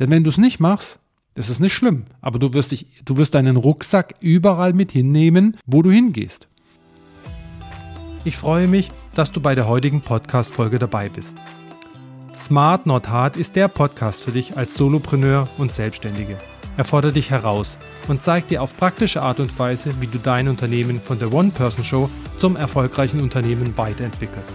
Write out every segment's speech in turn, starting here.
Denn wenn du es nicht machst, das ist nicht schlimm, aber du wirst, dich, du wirst deinen Rucksack überall mit hinnehmen, wo du hingehst. Ich freue mich, dass du bei der heutigen Podcast-Folge dabei bist. Smart Not Hard ist der Podcast für dich als Solopreneur und Selbstständige. Er fordert dich heraus und zeigt dir auf praktische Art und Weise, wie du dein Unternehmen von der One-Person-Show zum erfolgreichen Unternehmen weiterentwickelst.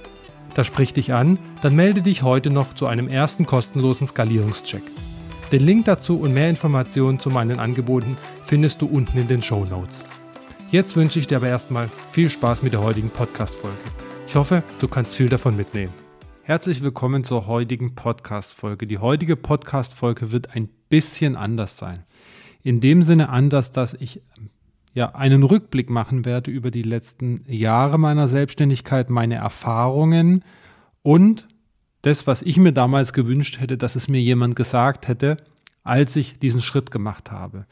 Das spricht dich an, dann melde dich heute noch zu einem ersten kostenlosen Skalierungscheck. Den Link dazu und mehr Informationen zu meinen Angeboten findest du unten in den Show Notes. Jetzt wünsche ich dir aber erstmal viel Spaß mit der heutigen Podcast-Folge. Ich hoffe, du kannst viel davon mitnehmen. Herzlich willkommen zur heutigen Podcast-Folge. Die heutige Podcast-Folge wird ein bisschen anders sein. In dem Sinne anders, dass ich ja einen Rückblick machen werde über die letzten Jahre meiner Selbstständigkeit, meine Erfahrungen und das, was ich mir damals gewünscht hätte, dass es mir jemand gesagt hätte, als ich diesen Schritt gemacht habe.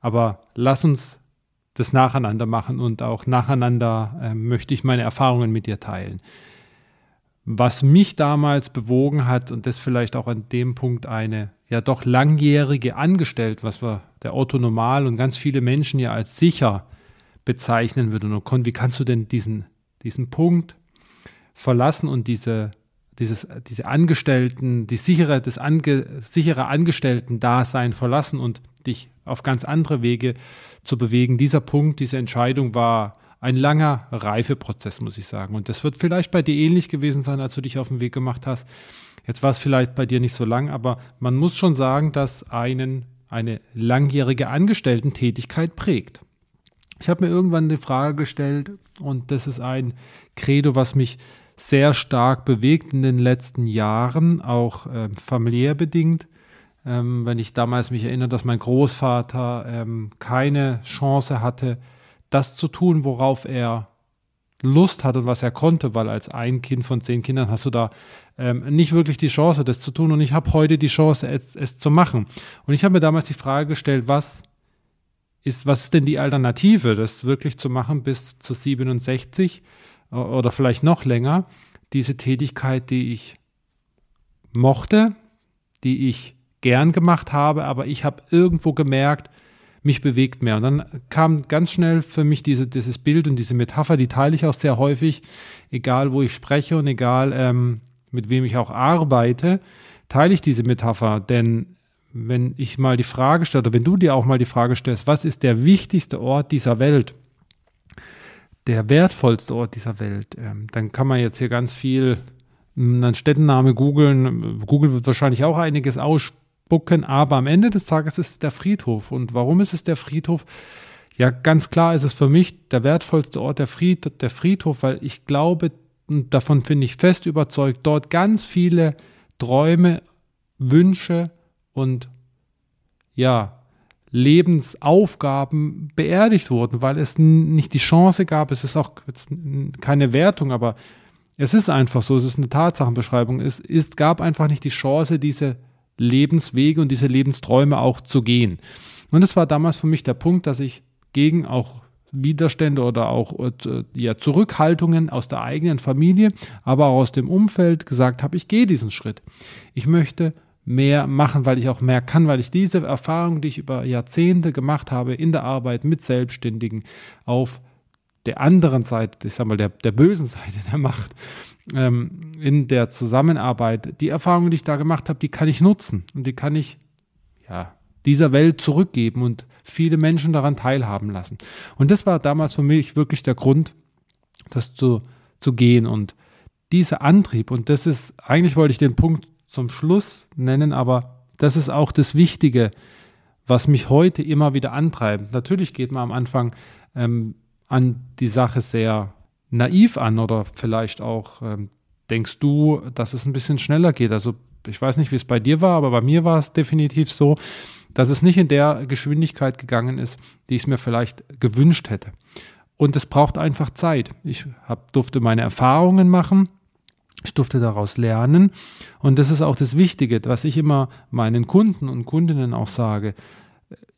Aber lass uns das nacheinander machen und auch nacheinander äh, möchte ich meine Erfahrungen mit dir teilen. Was mich damals bewogen hat und das vielleicht auch an dem Punkt eine ja doch langjährige Angestellte, was wir der Otto Normal und ganz viele Menschen ja als sicher bezeichnen würden. Und wie kannst du denn diesen, diesen Punkt verlassen und diese dieses, diese Angestellten, die sichere, das ange, sichere Angestellten-Dasein verlassen und dich auf ganz andere Wege zu bewegen. Dieser Punkt, diese Entscheidung war ein langer Reifeprozess, muss ich sagen. Und das wird vielleicht bei dir ähnlich gewesen sein, als du dich auf den Weg gemacht hast. Jetzt war es vielleicht bei dir nicht so lang, aber man muss schon sagen, dass einen eine langjährige Angestellten-Tätigkeit prägt. Ich habe mir irgendwann die Frage gestellt, und das ist ein Credo, was mich sehr stark bewegt in den letzten Jahren, auch äh, familiär bedingt. Ähm, wenn ich damals mich erinnere, dass mein Großvater ähm, keine Chance hatte, das zu tun, worauf er Lust hat und was er konnte, weil als ein Kind von zehn Kindern hast du da ähm, nicht wirklich die Chance, das zu tun. Und ich habe heute die Chance, es, es zu machen. Und ich habe mir damals die Frage gestellt, was ist, was ist denn die Alternative, das wirklich zu machen bis zu 67? oder vielleicht noch länger diese Tätigkeit, die ich mochte, die ich gern gemacht habe, aber ich habe irgendwo gemerkt, mich bewegt mehr. Und dann kam ganz schnell für mich diese, dieses Bild und diese Metapher, die teile ich auch sehr häufig, egal wo ich spreche und egal ähm, mit wem ich auch arbeite, teile ich diese Metapher. Denn wenn ich mal die Frage stelle, oder wenn du dir auch mal die Frage stellst, was ist der wichtigste Ort dieser Welt? der wertvollste Ort dieser Welt. Ähm, dann kann man jetzt hier ganz viel hm, einen Städtenname googeln. Google wird wahrscheinlich auch einiges ausspucken, aber am Ende des Tages ist es der Friedhof. Und warum ist es der Friedhof? Ja, ganz klar ist es für mich der wertvollste Ort der, Fried, der Friedhof, weil ich glaube, und davon bin ich fest überzeugt, dort ganz viele Träume, Wünsche und ja, Lebensaufgaben beerdigt wurden, weil es nicht die Chance gab, es ist auch keine Wertung, aber es ist einfach so, es ist eine Tatsachenbeschreibung, es ist, gab einfach nicht die Chance, diese Lebenswege und diese Lebensträume auch zu gehen. Und es war damals für mich der Punkt, dass ich gegen auch Widerstände oder auch äh, ja, Zurückhaltungen aus der eigenen Familie, aber auch aus dem Umfeld gesagt habe, ich gehe diesen Schritt. Ich möchte mehr machen, weil ich auch mehr kann, weil ich diese Erfahrung, die ich über Jahrzehnte gemacht habe in der Arbeit mit Selbstständigen auf der anderen Seite, ich sag mal, der, der bösen Seite der Macht, ähm, in der Zusammenarbeit, die Erfahrungen, die ich da gemacht habe, die kann ich nutzen und die kann ich, ja, dieser Welt zurückgeben und viele Menschen daran teilhaben lassen. Und das war damals für mich wirklich der Grund, das zu, zu gehen und dieser Antrieb, und das ist, eigentlich wollte ich den Punkt zum Schluss nennen, aber das ist auch das Wichtige, was mich heute immer wieder antreibt. Natürlich geht man am Anfang ähm, an die Sache sehr naiv an oder vielleicht auch ähm, denkst du, dass es ein bisschen schneller geht. Also ich weiß nicht, wie es bei dir war, aber bei mir war es definitiv so, dass es nicht in der Geschwindigkeit gegangen ist, die ich es mir vielleicht gewünscht hätte. Und es braucht einfach Zeit. Ich hab, durfte meine Erfahrungen machen, ich durfte daraus lernen. Und das ist auch das Wichtige, was ich immer meinen Kunden und Kundinnen auch sage.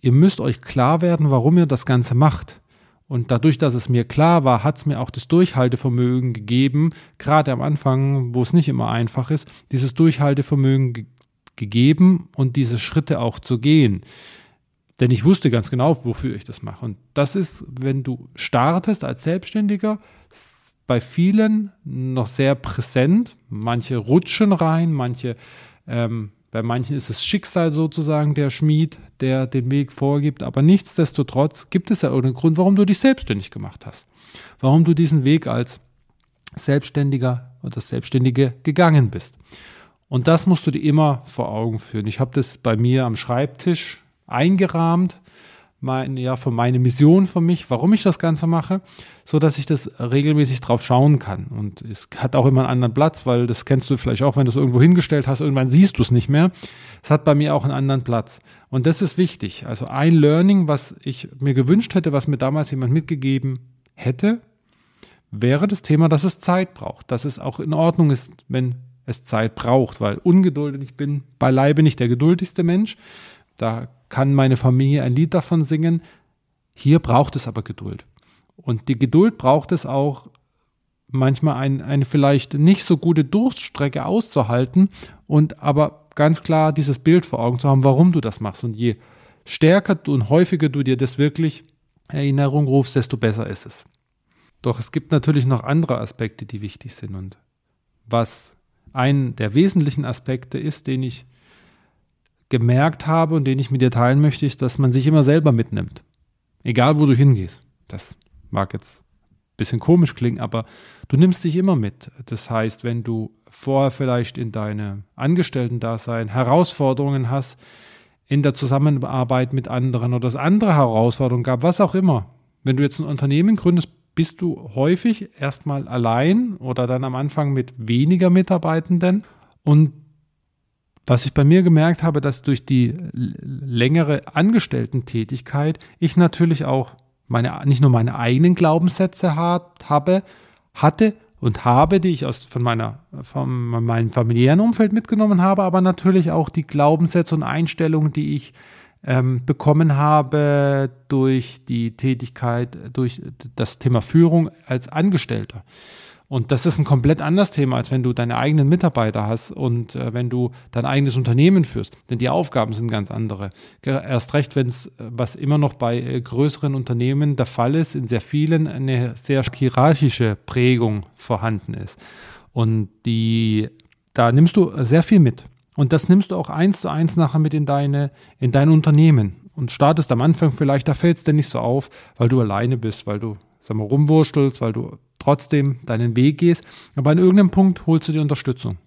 Ihr müsst euch klar werden, warum ihr das Ganze macht. Und dadurch, dass es mir klar war, hat es mir auch das Durchhaltevermögen gegeben, gerade am Anfang, wo es nicht immer einfach ist, dieses Durchhaltevermögen ge gegeben und diese Schritte auch zu gehen. Denn ich wusste ganz genau, wofür ich das mache. Und das ist, wenn du startest als Selbstständiger, bei vielen noch sehr präsent. Manche rutschen rein, manche, ähm, bei manchen ist es Schicksal sozusagen der Schmied, der den Weg vorgibt. Aber nichtsdestotrotz gibt es ja irgendeinen Grund, warum du dich selbstständig gemacht hast. Warum du diesen Weg als Selbstständiger oder Selbstständige gegangen bist. Und das musst du dir immer vor Augen führen. Ich habe das bei mir am Schreibtisch eingerahmt, mein, ja, für meine Mission für mich, warum ich das Ganze mache, so dass ich das regelmäßig drauf schauen kann. Und es hat auch immer einen anderen Platz, weil das kennst du vielleicht auch, wenn du es irgendwo hingestellt hast, irgendwann siehst du es nicht mehr. Es hat bei mir auch einen anderen Platz. Und das ist wichtig. Also ein Learning, was ich mir gewünscht hätte, was mir damals jemand mitgegeben hätte, wäre das Thema, dass es Zeit braucht, dass es auch in Ordnung ist, wenn es Zeit braucht, weil ungeduldig bin beileibe nicht der geduldigste Mensch. Da kann meine Familie ein Lied davon singen. Hier braucht es aber Geduld. Und die Geduld braucht es auch manchmal ein, eine vielleicht nicht so gute Durststrecke auszuhalten und aber ganz klar dieses Bild vor Augen zu haben, warum du das machst. Und je stärker und häufiger du dir das wirklich Erinnerung rufst, desto besser ist es. Doch es gibt natürlich noch andere Aspekte, die wichtig sind. Und was ein der wesentlichen Aspekte ist, den ich gemerkt habe und den ich mit dir teilen möchte, ist, dass man sich immer selber mitnimmt. Egal, wo du hingehst. Das mag jetzt ein bisschen komisch klingen, aber du nimmst dich immer mit. Das heißt, wenn du vorher vielleicht in deinem Angestellten-Dasein Herausforderungen hast, in der Zusammenarbeit mit anderen oder es andere Herausforderungen gab, was auch immer. Wenn du jetzt ein Unternehmen gründest, bist du häufig erstmal allein oder dann am Anfang mit weniger Mitarbeitenden und was ich bei mir gemerkt habe, dass durch die längere Angestellten-Tätigkeit ich natürlich auch meine, nicht nur meine eigenen Glaubenssätze hat, habe, hatte und habe, die ich aus, von, meiner, von meinem familiären Umfeld mitgenommen habe, aber natürlich auch die Glaubenssätze und Einstellungen, die ich ähm, bekommen habe durch die Tätigkeit, durch das Thema Führung als Angestellter. Und das ist ein komplett anderes Thema, als wenn du deine eigenen Mitarbeiter hast und äh, wenn du dein eigenes Unternehmen führst. Denn die Aufgaben sind ganz andere. Erst recht, wenn es, äh, was immer noch bei äh, größeren Unternehmen der Fall ist, in sehr vielen eine sehr hierarchische Prägung vorhanden ist. Und die, da nimmst du sehr viel mit. Und das nimmst du auch eins zu eins nachher mit in deine, in dein Unternehmen. Und startest am Anfang vielleicht, da fällt es dir nicht so auf, weil du alleine bist, weil du sag mal, rumwurstelst, weil du trotzdem deinen Weg gehst. Aber an irgendeinem Punkt holst du die Unterstützung.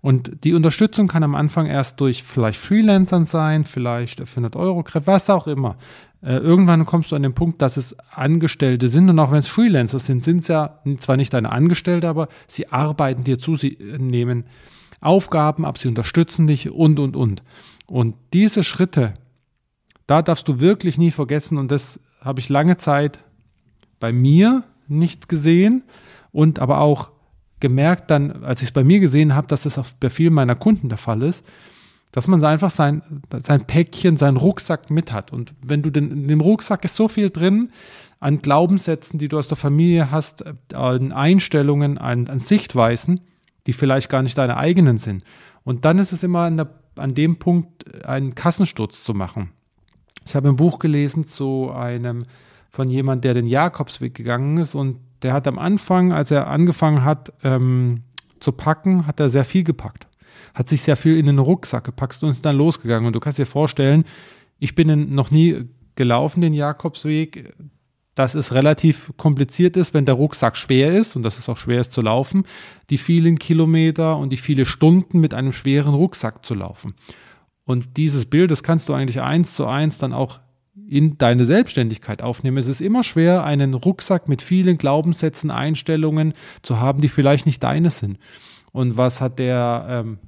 Und die Unterstützung kann am Anfang erst durch vielleicht Freelancern sein, vielleicht 400 Euro, was auch immer. Äh, irgendwann kommst du an den Punkt, dass es Angestellte sind und auch wenn es Freelancer sind, sind es ja zwar nicht deine Angestellte, aber sie arbeiten dir zu, sie nehmen Aufgaben ab, sie unterstützen dich und, und, und. Und diese Schritte, da darfst du wirklich nie vergessen und das habe ich lange Zeit bei mir nicht gesehen und aber auch gemerkt dann, als ich es bei mir gesehen habe, dass das auch bei vielen meiner Kunden der Fall ist, dass man einfach sein, sein Päckchen, seinen Rucksack mit hat. Und wenn du den, in dem Rucksack ist so viel drin an Glaubenssätzen, die du aus der Familie hast, an Einstellungen, an, an Sichtweisen, die vielleicht gar nicht deine eigenen sind. Und dann ist es immer an, der, an dem Punkt, einen Kassensturz zu machen. Ich habe ein Buch gelesen zu einem von jemand, der den Jakobsweg gegangen ist und der hat am Anfang, als er angefangen hat ähm, zu packen, hat er sehr viel gepackt. Hat sich sehr viel in den Rucksack gepackt und ist dann losgegangen. Und du kannst dir vorstellen, ich bin noch nie gelaufen, den Jakobsweg, dass es relativ kompliziert ist, wenn der Rucksack schwer ist und dass es auch schwer ist zu laufen, die vielen Kilometer und die viele Stunden mit einem schweren Rucksack zu laufen. Und dieses Bild, das kannst du eigentlich eins zu eins dann auch in deine Selbstständigkeit aufnehmen. Es ist immer schwer, einen Rucksack mit vielen Glaubenssätzen, Einstellungen zu haben, die vielleicht nicht deine sind. Und was hat der ähm,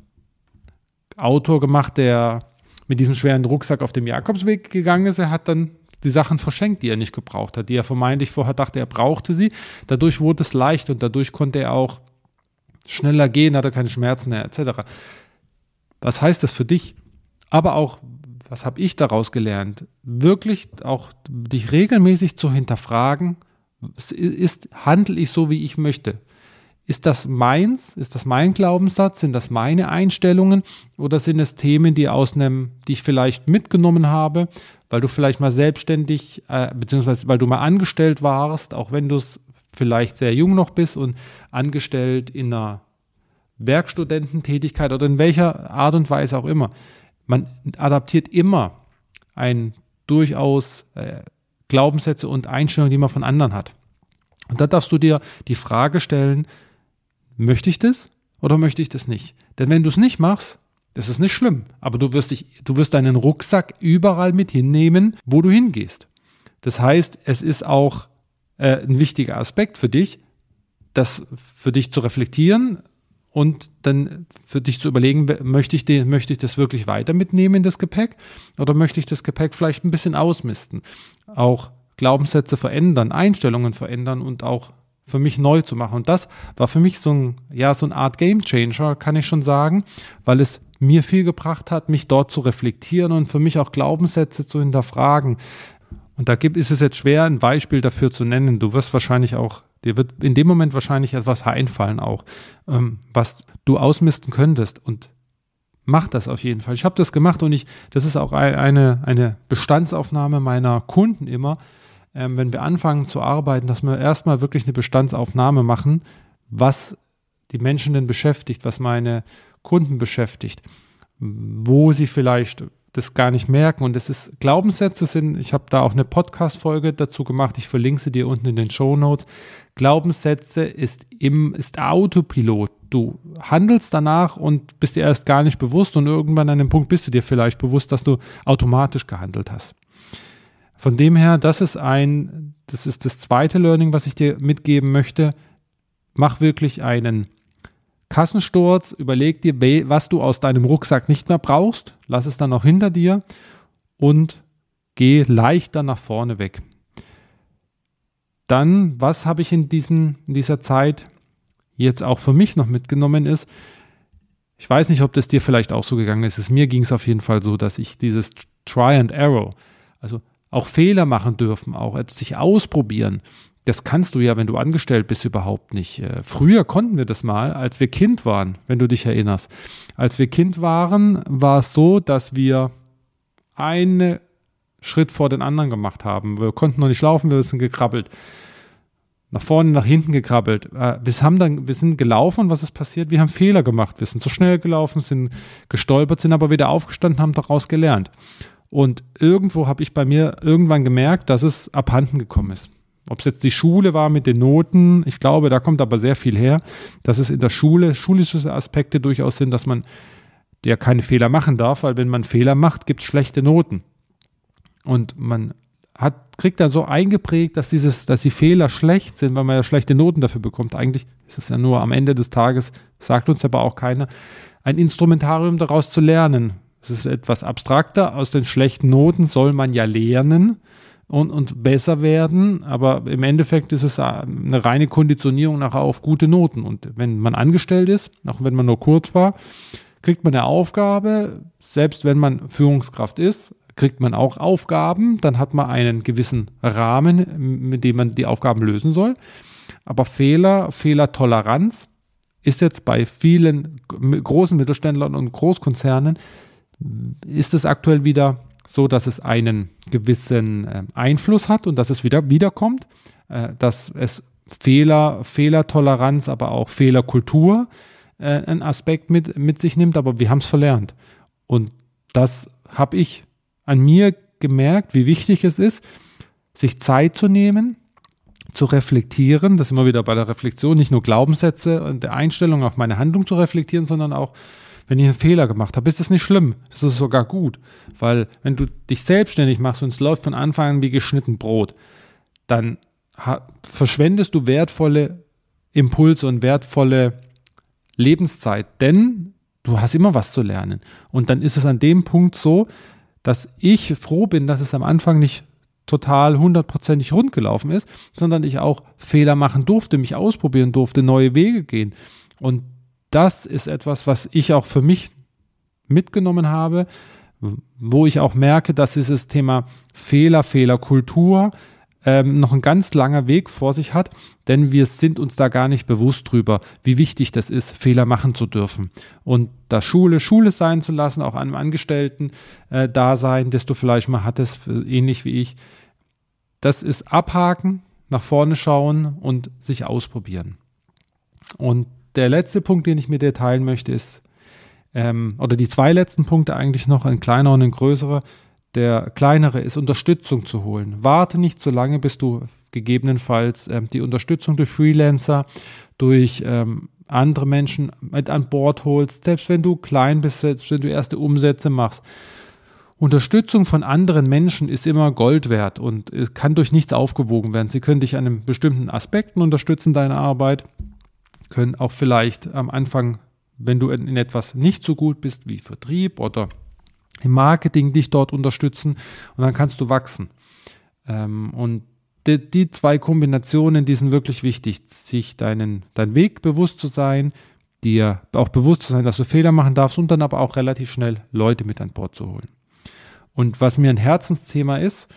Autor gemacht, der mit diesem schweren Rucksack auf dem Jakobsweg gegangen ist. Er hat dann die Sachen verschenkt, die er nicht gebraucht hat, die er vermeintlich vorher dachte, er brauchte sie. Dadurch wurde es leicht und dadurch konnte er auch schneller gehen, hatte keine Schmerzen mehr, etc. Was heißt das für dich? Aber auch, was habe ich daraus gelernt? Wirklich auch dich regelmäßig zu hinterfragen, ist, handle ich so, wie ich möchte? Ist das meins? Ist das mein Glaubenssatz? Sind das meine Einstellungen? Oder sind es Themen, die aus einem, die ich vielleicht mitgenommen habe, weil du vielleicht mal selbstständig, äh, beziehungsweise weil du mal angestellt warst, auch wenn du es vielleicht sehr jung noch bist und angestellt in einer Werkstudententätigkeit oder in welcher Art und Weise auch immer. Man adaptiert immer ein durchaus äh, Glaubenssätze und Einstellungen, die man von anderen hat. Und da darfst du dir die Frage stellen, möchte ich das oder möchte ich das nicht? Denn wenn du es nicht machst, das ist nicht schlimm, aber du wirst, dich, du wirst deinen Rucksack überall mit hinnehmen, wo du hingehst. Das heißt, es ist auch äh, ein wichtiger Aspekt für dich, das für dich zu reflektieren und dann für dich zu überlegen, möchte ich, den, möchte ich das wirklich weiter mitnehmen in das Gepäck oder möchte ich das Gepäck vielleicht ein bisschen ausmisten? Auch Glaubenssätze verändern, Einstellungen verändern und auch für mich neu zu machen. Und das war für mich so ein, ja, so eine Art Game Changer, kann ich schon sagen, weil es mir viel gebracht hat, mich dort zu reflektieren und für mich auch Glaubenssätze zu hinterfragen. Und da gibt, ist es jetzt schwer, ein Beispiel dafür zu nennen. Du wirst wahrscheinlich auch, dir wird in dem Moment wahrscheinlich etwas einfallen auch, ähm, was du ausmisten könntest. Und mach das auf jeden Fall. Ich habe das gemacht und ich, das ist auch eine, eine Bestandsaufnahme meiner Kunden immer, ähm, wenn wir anfangen zu arbeiten, dass wir erstmal wirklich eine Bestandsaufnahme machen, was die Menschen denn beschäftigt, was meine Kunden beschäftigt, wo sie vielleicht das gar nicht merken. Und es ist, Glaubenssätze sind, ich habe da auch eine Podcast-Folge dazu gemacht, ich verlinke sie dir unten in den Show Notes. Glaubenssätze ist im, ist Autopilot. Du handelst danach und bist dir erst gar nicht bewusst und irgendwann an dem Punkt bist du dir vielleicht bewusst, dass du automatisch gehandelt hast. Von dem her, das ist ein, das ist das zweite Learning, was ich dir mitgeben möchte. Mach wirklich einen Kassensturz, überleg dir, was du aus deinem Rucksack nicht mehr brauchst, lass es dann auch hinter dir und geh leichter nach vorne weg. Dann, was habe ich in, diesen, in dieser Zeit jetzt auch für mich noch mitgenommen ist, ich weiß nicht, ob das dir vielleicht auch so gegangen ist. mir ging es auf jeden Fall so, dass ich dieses Try and Arrow, also auch Fehler machen dürfen, auch sich ausprobieren. Das kannst du ja, wenn du angestellt bist, überhaupt nicht. Äh, früher konnten wir das mal, als wir Kind waren, wenn du dich erinnerst. Als wir Kind waren, war es so, dass wir einen Schritt vor den anderen gemacht haben. Wir konnten noch nicht laufen, wir sind gekrabbelt. Nach vorne, nach hinten gekrabbelt. Äh, wir, haben dann, wir sind gelaufen und was ist passiert? Wir haben Fehler gemacht. Wir sind zu schnell gelaufen, sind gestolpert, sind aber wieder aufgestanden, haben daraus gelernt. Und irgendwo habe ich bei mir irgendwann gemerkt, dass es abhanden gekommen ist. Ob es jetzt die Schule war mit den Noten, ich glaube, da kommt aber sehr viel her, dass es in der Schule schulische Aspekte durchaus sind, dass man ja keine Fehler machen darf, weil wenn man Fehler macht, gibt es schlechte Noten. Und man hat, kriegt dann so eingeprägt, dass, dieses, dass die Fehler schlecht sind, weil man ja schlechte Noten dafür bekommt. Eigentlich ist es ja nur am Ende des Tages, sagt uns aber auch keiner, ein Instrumentarium daraus zu lernen. Es ist etwas abstrakter. Aus den schlechten Noten soll man ja lernen und, und besser werden, aber im Endeffekt ist es eine reine Konditionierung nachher auf gute Noten. Und wenn man angestellt ist, auch wenn man nur kurz war, kriegt man eine Aufgabe, selbst wenn man Führungskraft ist, kriegt man auch Aufgaben, dann hat man einen gewissen Rahmen, mit dem man die Aufgaben lösen soll. Aber Fehler, Fehlertoleranz ist jetzt bei vielen großen Mittelständlern und Großkonzernen, ist es aktuell wieder so, dass es einen gewissen äh, Einfluss hat und dass es wieder wiederkommt, äh, dass es Fehler, Fehlertoleranz, aber auch Fehlerkultur äh, einen Aspekt mit, mit sich nimmt, aber wir haben es verlernt. Und das habe ich an mir gemerkt, wie wichtig es ist, sich Zeit zu nehmen, zu reflektieren, das immer wieder bei der Reflexion, nicht nur Glaubenssätze und der Einstellung, auch meine Handlung zu reflektieren, sondern auch wenn ich einen Fehler gemacht habe, ist das nicht schlimm. Das ist sogar gut. Weil wenn du dich selbstständig machst und es läuft von Anfang an wie geschnitten Brot, dann verschwendest du wertvolle Impulse und wertvolle Lebenszeit. Denn du hast immer was zu lernen. Und dann ist es an dem Punkt so, dass ich froh bin, dass es am Anfang nicht total hundertprozentig rund gelaufen ist, sondern ich auch Fehler machen durfte, mich ausprobieren durfte, neue Wege gehen. Und das ist etwas, was ich auch für mich mitgenommen habe, wo ich auch merke, dass dieses Thema Fehler, Fehlerkultur ähm, noch ein ganz langer Weg vor sich hat, denn wir sind uns da gar nicht bewusst drüber, wie wichtig das ist, Fehler machen zu dürfen. Und da Schule Schule sein zu lassen, auch einem Angestellten äh, da sein, das du vielleicht mal hattest, ähnlich wie ich, das ist abhaken, nach vorne schauen und sich ausprobieren. Und der letzte Punkt, den ich mit dir teilen möchte, ist, ähm, oder die zwei letzten Punkte eigentlich noch, ein kleiner und ein größerer, der kleinere ist, Unterstützung zu holen. Warte nicht so lange, bis du gegebenenfalls ähm, die Unterstützung durch Freelancer, durch ähm, andere Menschen mit an Bord holst, selbst wenn du klein bist, selbst wenn du erste Umsätze machst. Unterstützung von anderen Menschen ist immer Gold wert und kann durch nichts aufgewogen werden. Sie können dich an einem bestimmten Aspekten unterstützen, deine Arbeit, können auch vielleicht am Anfang, wenn du in etwas nicht so gut bist wie Vertrieb oder im Marketing dich dort unterstützen und dann kannst du wachsen. Ähm, und die, zwei Kombinationen, die sind wirklich wichtig, sich deinen, dein Weg bewusst zu sein, dir auch bewusst zu sein, dass du Fehler machen darfst und dann aber auch relativ schnell Leute mit an Bord zu holen. Und was mir ein Herzensthema ist,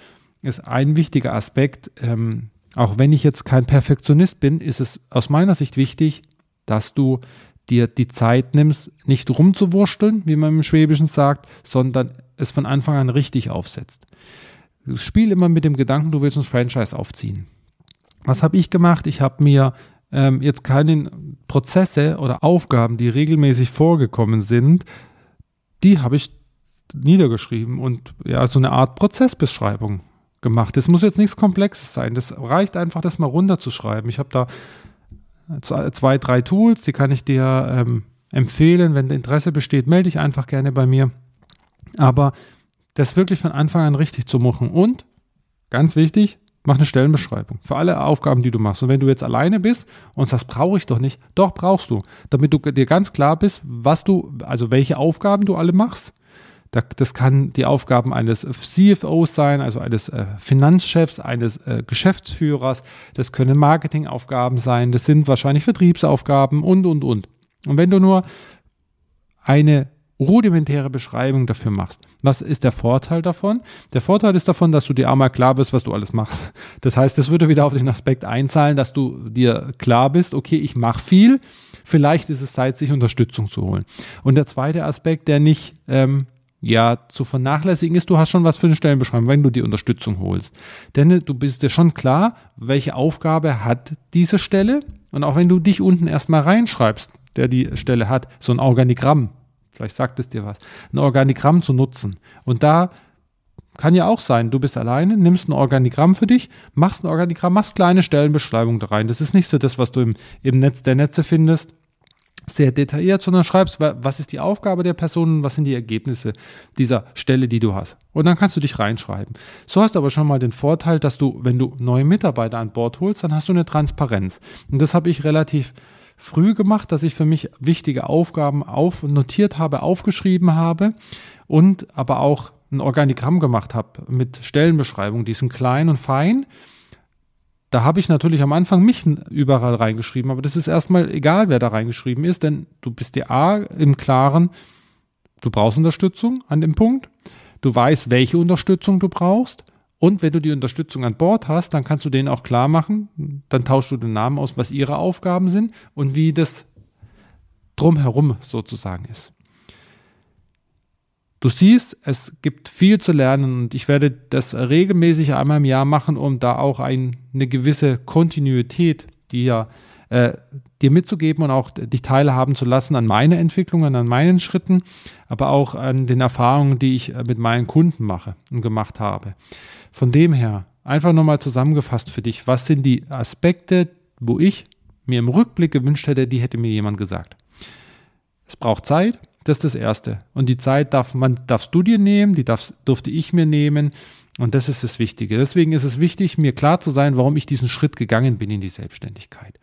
ist ein wichtiger Aspekt, ähm, auch wenn ich jetzt kein Perfektionist bin, ist es aus meiner Sicht wichtig, dass du dir die Zeit nimmst, nicht rumzuwursteln, wie man im Schwäbischen sagt, sondern es von Anfang an richtig aufsetzt. Spiel immer mit dem Gedanken, du willst ein Franchise aufziehen. Was habe ich gemacht? Ich habe mir ähm, jetzt keine Prozesse oder Aufgaben, die regelmäßig vorgekommen sind, die habe ich niedergeschrieben und ja, so eine Art Prozessbeschreibung gemacht. Das muss jetzt nichts Komplexes sein. Das reicht einfach, das mal runterzuschreiben. Ich habe da zwei, drei Tools, die kann ich dir ähm, empfehlen. Wenn Interesse besteht, melde dich einfach gerne bei mir. Aber das wirklich von Anfang an richtig zu machen. Und, ganz wichtig, mach eine Stellenbeschreibung für alle Aufgaben, die du machst. Und wenn du jetzt alleine bist und sagst, brauche ich doch nicht, doch brauchst du, damit du dir ganz klar bist, was du, also welche Aufgaben du alle machst das kann die Aufgaben eines CFOs sein, also eines äh, Finanzchefs, eines äh, Geschäftsführers. Das können Marketingaufgaben sein. Das sind wahrscheinlich Vertriebsaufgaben und, und, und. Und wenn du nur eine rudimentäre Beschreibung dafür machst. Was ist der Vorteil davon? Der Vorteil ist davon, dass du dir einmal klar bist, was du alles machst. Das heißt, es würde wieder auf den Aspekt einzahlen, dass du dir klar bist, okay, ich mache viel, vielleicht ist es Zeit, sich Unterstützung zu holen. Und der zweite Aspekt, der nicht ähm, ja zu vernachlässigen ist, du hast schon was für eine Stellenbeschreibung, wenn du die Unterstützung holst. Denn du bist dir schon klar, welche Aufgabe hat diese Stelle und auch wenn du dich unten erstmal reinschreibst, der die Stelle hat, so ein Organigramm, vielleicht sagt es dir was, ein Organigramm zu nutzen. Und da kann ja auch sein, du bist alleine, nimmst ein Organigramm für dich, machst ein Organigramm, machst kleine Stellenbeschreibungen da rein. Das ist nicht so das, was du im, im Netz der Netze findest sehr detailliert, sondern schreibst, was ist die Aufgabe der Person, was sind die Ergebnisse dieser Stelle, die du hast. Und dann kannst du dich reinschreiben. So hast du aber schon mal den Vorteil, dass du, wenn du neue Mitarbeiter an Bord holst, dann hast du eine Transparenz. Und das habe ich relativ früh gemacht, dass ich für mich wichtige Aufgaben auf, notiert habe, aufgeschrieben habe und aber auch ein Organigramm gemacht habe mit Stellenbeschreibungen. Die sind klein und fein da habe ich natürlich am Anfang mich überall reingeschrieben, aber das ist erstmal egal, wer da reingeschrieben ist, denn du bist dir A im Klaren, du brauchst Unterstützung an dem Punkt, du weißt, welche Unterstützung du brauchst und wenn du die Unterstützung an Bord hast, dann kannst du denen auch klar machen, dann tauschst du den Namen aus, was ihre Aufgaben sind und wie das drumherum sozusagen ist. Du siehst, es gibt viel zu lernen und ich werde das regelmäßig einmal im Jahr machen, um da auch ein, eine gewisse Kontinuität dir, äh, dir mitzugeben und auch dich teilhaben zu lassen an meiner Entwicklung, an meinen Schritten, aber auch an den Erfahrungen, die ich äh, mit meinen Kunden mache und gemacht habe. Von dem her, einfach nochmal zusammengefasst für dich, was sind die Aspekte, wo ich mir im Rückblick gewünscht hätte, die hätte mir jemand gesagt. Es braucht Zeit, das ist das Erste. Und die Zeit darf man, darfst du dir nehmen, die darfst, durfte ich mir nehmen. Und das ist das Wichtige. Deswegen ist es wichtig, mir klar zu sein, warum ich diesen Schritt gegangen bin in die Selbstständigkeit.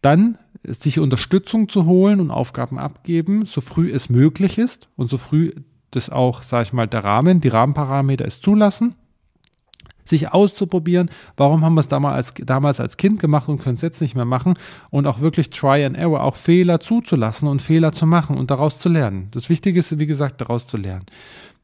dann sich Unterstützung zu holen und Aufgaben abgeben, so früh es möglich ist und so früh das auch, sage ich mal, der Rahmen, die Rahmenparameter es zulassen, sich auszuprobieren. Warum haben wir es damals als, damals als Kind gemacht und können es jetzt nicht mehr machen? Und auch wirklich Try and Error, auch Fehler zuzulassen und Fehler zu machen und daraus zu lernen. Das Wichtige ist, wie gesagt, daraus zu lernen.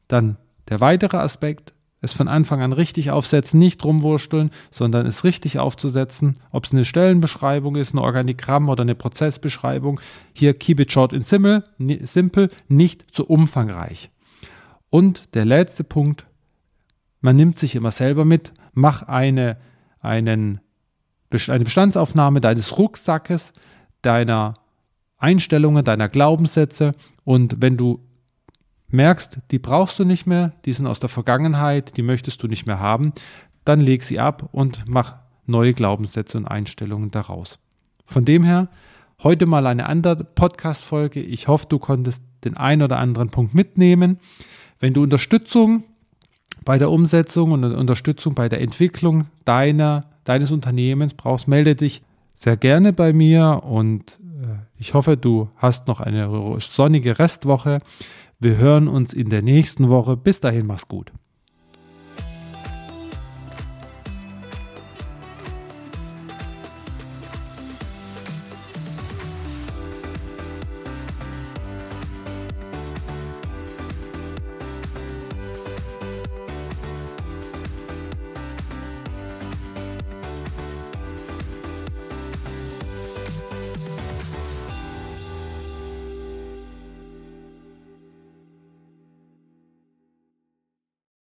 Dann der weitere Aspekt, es von Anfang an richtig aufsetzen, nicht rumwursteln, sondern es richtig aufzusetzen, ob es eine Stellenbeschreibung ist, ein Organigramm oder eine Prozessbeschreibung. Hier keep it short and simple, simple nicht zu umfangreich. Und der letzte Punkt, man nimmt sich immer selber mit, mach eine, einen, eine Bestandsaufnahme deines Rucksackes, deiner Einstellungen, deiner Glaubenssätze und wenn du merkst, die brauchst du nicht mehr, die sind aus der Vergangenheit, die möchtest du nicht mehr haben, dann leg sie ab und mach neue Glaubenssätze und Einstellungen daraus. Von dem her, heute mal eine andere Podcast-Folge. Ich hoffe, du konntest den einen oder anderen Punkt mitnehmen. Wenn du Unterstützung bei der Umsetzung und Unterstützung bei der Entwicklung deiner, deines Unternehmens brauchst, melde dich sehr gerne bei mir und äh, ich hoffe, du hast noch eine sonnige Restwoche. Wir hören uns in der nächsten Woche. Bis dahin, mach's gut.